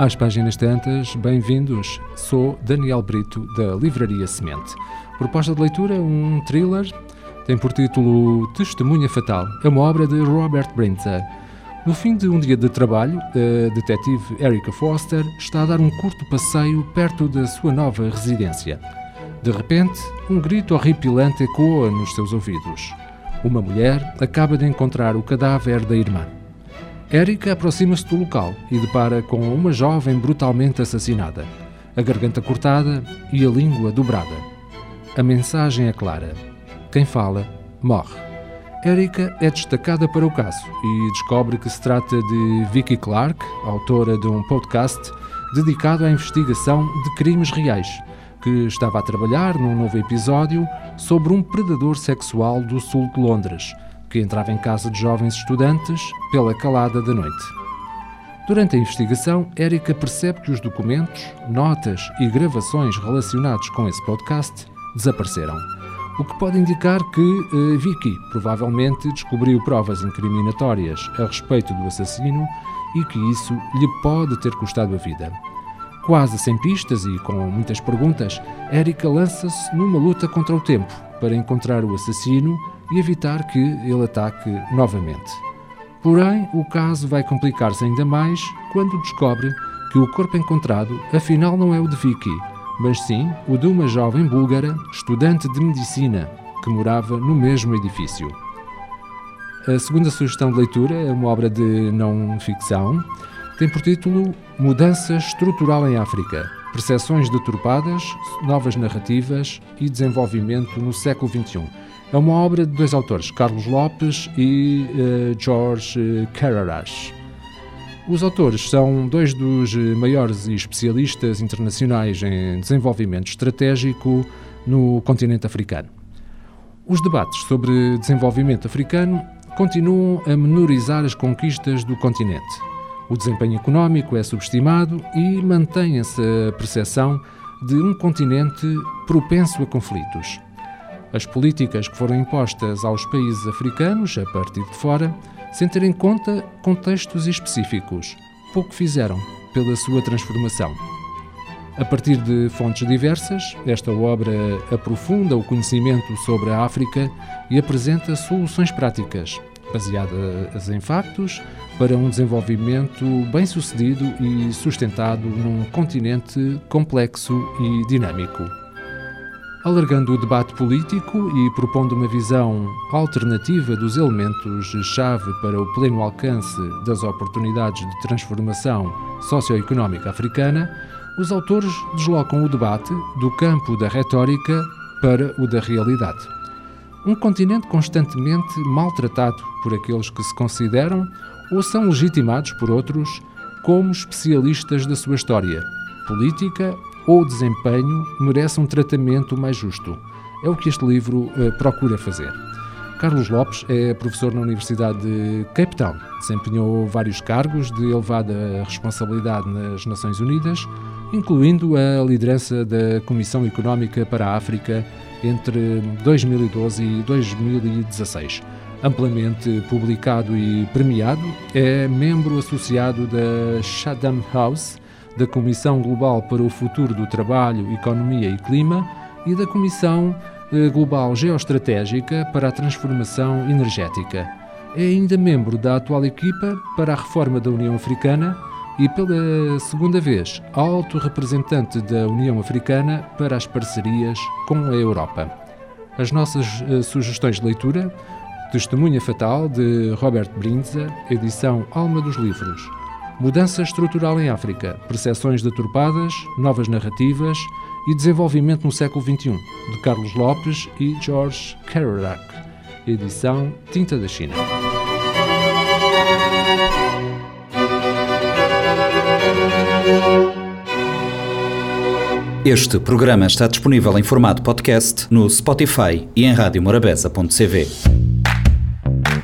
Às páginas tantas, bem-vindos. Sou Daniel Brito, da Livraria Semente. Proposta de leitura: um thriller. Tem por título Testemunha Fatal. É uma obra de Robert Brinza. No fim de um dia de trabalho, a detetive Erica Foster está a dar um curto passeio perto da sua nova residência. De repente, um grito horripilante ecoa nos seus ouvidos. Uma mulher acaba de encontrar o cadáver da irmã. Erika aproxima-se do local e depara com uma jovem brutalmente assassinada, a garganta cortada e a língua dobrada. A mensagem é clara: quem fala, morre. Erika é destacada para o caso e descobre que se trata de Vicky Clark, autora de um podcast dedicado à investigação de crimes reais que estava a trabalhar num novo episódio sobre um predador sexual do sul de Londres, que entrava em casa de jovens estudantes pela calada da noite. Durante a investigação, Erika percebe que os documentos, notas e gravações relacionados com esse podcast desapareceram, o que pode indicar que uh, Vicky provavelmente descobriu provas incriminatórias a respeito do assassino e que isso lhe pode ter custado a vida. Quase sem pistas e com muitas perguntas, Erika lança-se numa luta contra o tempo para encontrar o assassino e evitar que ele ataque novamente. Porém, o caso vai complicar-se ainda mais quando descobre que o corpo encontrado afinal não é o de Vicky, mas sim o de uma jovem búlgara, estudante de medicina, que morava no mesmo edifício. A segunda sugestão de leitura é uma obra de não ficção tem por título Mudança Estrutural em África: Percepções deturpadas, Novas Narrativas e Desenvolvimento no Século XXI. É uma obra de dois autores, Carlos Lopes e uh, George Carraras. Os autores são dois dos maiores especialistas internacionais em desenvolvimento estratégico no continente africano. Os debates sobre desenvolvimento africano continuam a menorizar as conquistas do continente o desempenho económico é subestimado e mantém-se a percepção de um continente propenso a conflitos. As políticas que foram impostas aos países africanos, a partir de fora, sem ter em conta contextos específicos, pouco fizeram pela sua transformação. A partir de fontes diversas, esta obra aprofunda o conhecimento sobre a África e apresenta soluções práticas, baseadas em factos, para um desenvolvimento bem-sucedido e sustentado num continente complexo e dinâmico. Alargando o debate político e propondo uma visão alternativa dos elementos-chave para o pleno alcance das oportunidades de transformação socioeconómica africana, os autores deslocam o debate do campo da retórica para o da realidade. Um continente constantemente maltratado por aqueles que se consideram ou são legitimados por outros como especialistas da sua história, política ou desempenho merece um tratamento mais justo. É o que este livro uh, procura fazer. Carlos Lopes é professor na Universidade de Cape Town. Desempenhou vários cargos de elevada responsabilidade nas Nações Unidas, incluindo a liderança da Comissão Económica para a África entre 2012 e 2016. Amplamente publicado e premiado, é membro associado da Chatham House, da Comissão Global para o Futuro do Trabalho, Economia e Clima e da Comissão eh, Global Geoestratégica para a Transformação Energética. É ainda membro da atual equipa para a reforma da União Africana e, pela segunda vez, alto representante da União Africana para as parcerias com a Europa. As nossas uh, sugestões de leitura: Testemunha Fatal, de Robert Brinza, edição Alma dos Livros. Mudança estrutural em África, percepções deturpadas, novas narrativas e desenvolvimento no século XXI, de Carlos Lopes e George Kerouac, edição Tinta da China. Este programa está disponível em formato podcast no Spotify e em radiomorabeza.cv.